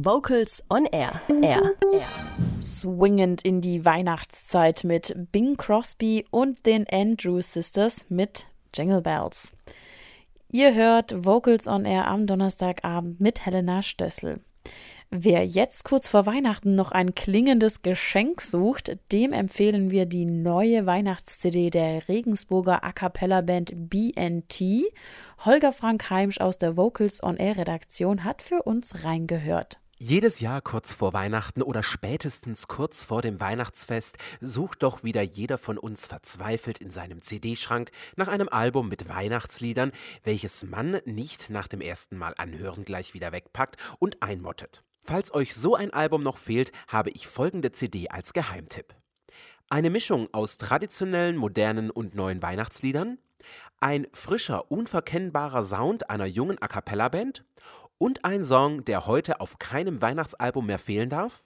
Vocals on Air. Air. Air. Swingend in die Weihnachtszeit mit Bing Crosby und den Andrew Sisters mit Jingle Bells. Ihr hört Vocals on Air am Donnerstagabend mit Helena Stössel. Wer jetzt kurz vor Weihnachten noch ein klingendes Geschenk sucht, dem empfehlen wir die neue Weihnachts-CD der Regensburger A Cappella Band BNT. Holger Frank Heimsch aus der Vocals on Air Redaktion hat für uns reingehört. Jedes Jahr kurz vor Weihnachten oder spätestens kurz vor dem Weihnachtsfest sucht doch wieder jeder von uns verzweifelt in seinem CD-Schrank nach einem Album mit Weihnachtsliedern, welches man nicht nach dem ersten Mal anhören gleich wieder wegpackt und einmottet. Falls euch so ein Album noch fehlt, habe ich folgende CD als Geheimtipp. Eine Mischung aus traditionellen, modernen und neuen Weihnachtsliedern, ein frischer, unverkennbarer Sound einer jungen A cappella Band und ein Song, der heute auf keinem Weihnachtsalbum mehr fehlen darf?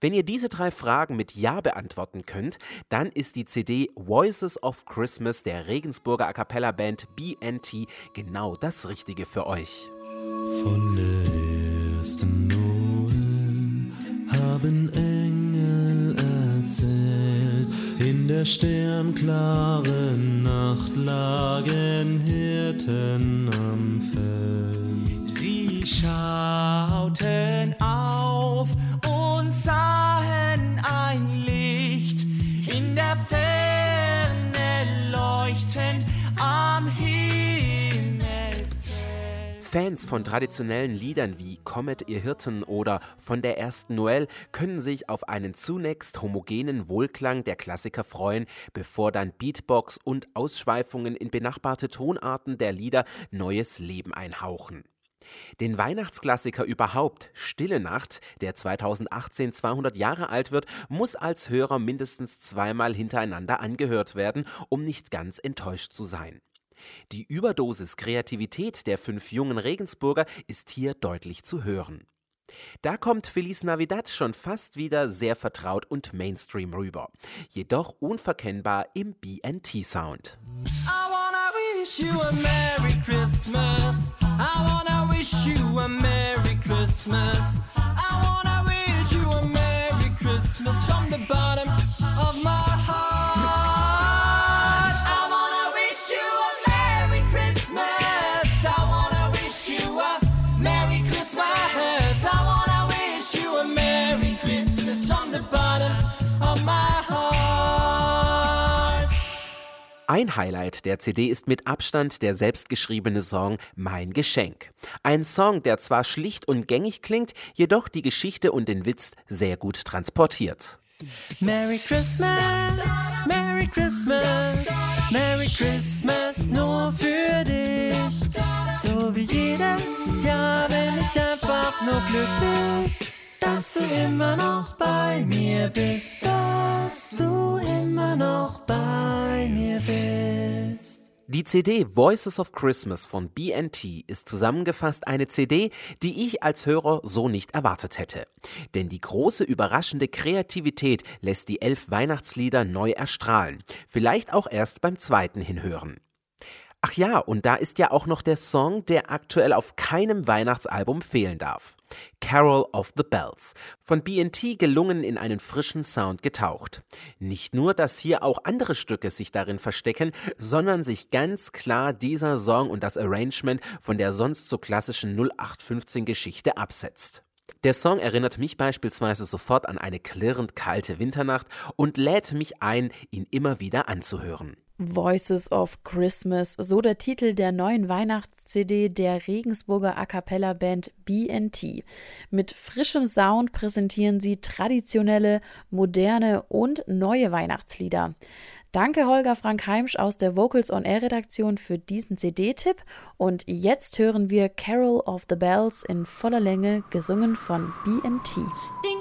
Wenn ihr diese drei Fragen mit Ja beantworten könnt, dann ist die CD Voices of Christmas der Regensburger A cappella Band BNT genau das Richtige für euch. Von der ersten haben Engel erzählt. In der sternklaren Nacht lagen Hirten am Feld. Schauten auf und sahen ein Licht in der Ferne leuchtend am Fans von traditionellen Liedern wie Comet, ihr Hirten oder von der ersten Noel können sich auf einen zunächst homogenen Wohlklang der Klassiker freuen, bevor dann Beatbox und Ausschweifungen in benachbarte Tonarten der Lieder neues Leben einhauchen. Den Weihnachtsklassiker überhaupt, Stille Nacht, der 2018 200 Jahre alt wird, muss als Hörer mindestens zweimal hintereinander angehört werden, um nicht ganz enttäuscht zu sein. Die Überdosis Kreativität der fünf jungen Regensburger ist hier deutlich zu hören. Da kommt Feliz Navidad schon fast wieder sehr vertraut und Mainstream rüber, jedoch unverkennbar im BNT-Sound. I wanna wish you a Merry Ein Highlight der CD ist mit Abstand der selbstgeschriebene Song Mein Geschenk. Ein Song, der zwar schlicht und gängig klingt, jedoch die Geschichte und den Witz sehr gut transportiert. Merry Christmas, Merry Christmas, Merry Christmas nur für dich. So wie jedes Jahr bin ich einfach nur glücklich, dass du immer noch bei mir bist, dass du immer noch bei mir bist. Die CD Voices of Christmas von BNT ist zusammengefasst eine CD, die ich als Hörer so nicht erwartet hätte. Denn die große überraschende Kreativität lässt die elf Weihnachtslieder neu erstrahlen, vielleicht auch erst beim zweiten Hinhören. Ach ja, und da ist ja auch noch der Song, der aktuell auf keinem Weihnachtsalbum fehlen darf. Carol of the Bells, von BNT gelungen in einen frischen Sound getaucht. Nicht nur, dass hier auch andere Stücke sich darin verstecken, sondern sich ganz klar dieser Song und das Arrangement von der sonst so klassischen 0815 Geschichte absetzt. Der Song erinnert mich beispielsweise sofort an eine klirrend kalte Winternacht und lädt mich ein, ihn immer wieder anzuhören. Voices of Christmas, so der Titel der neuen Weihnachts-CD der Regensburger A cappella Band BNT. Mit frischem Sound präsentieren sie traditionelle, moderne und neue Weihnachtslieder. Danke Holger Frank Heimsch aus der Vocals on Air Redaktion für diesen CD-Tipp und jetzt hören wir Carol of the Bells in voller Länge gesungen von BNT. Ding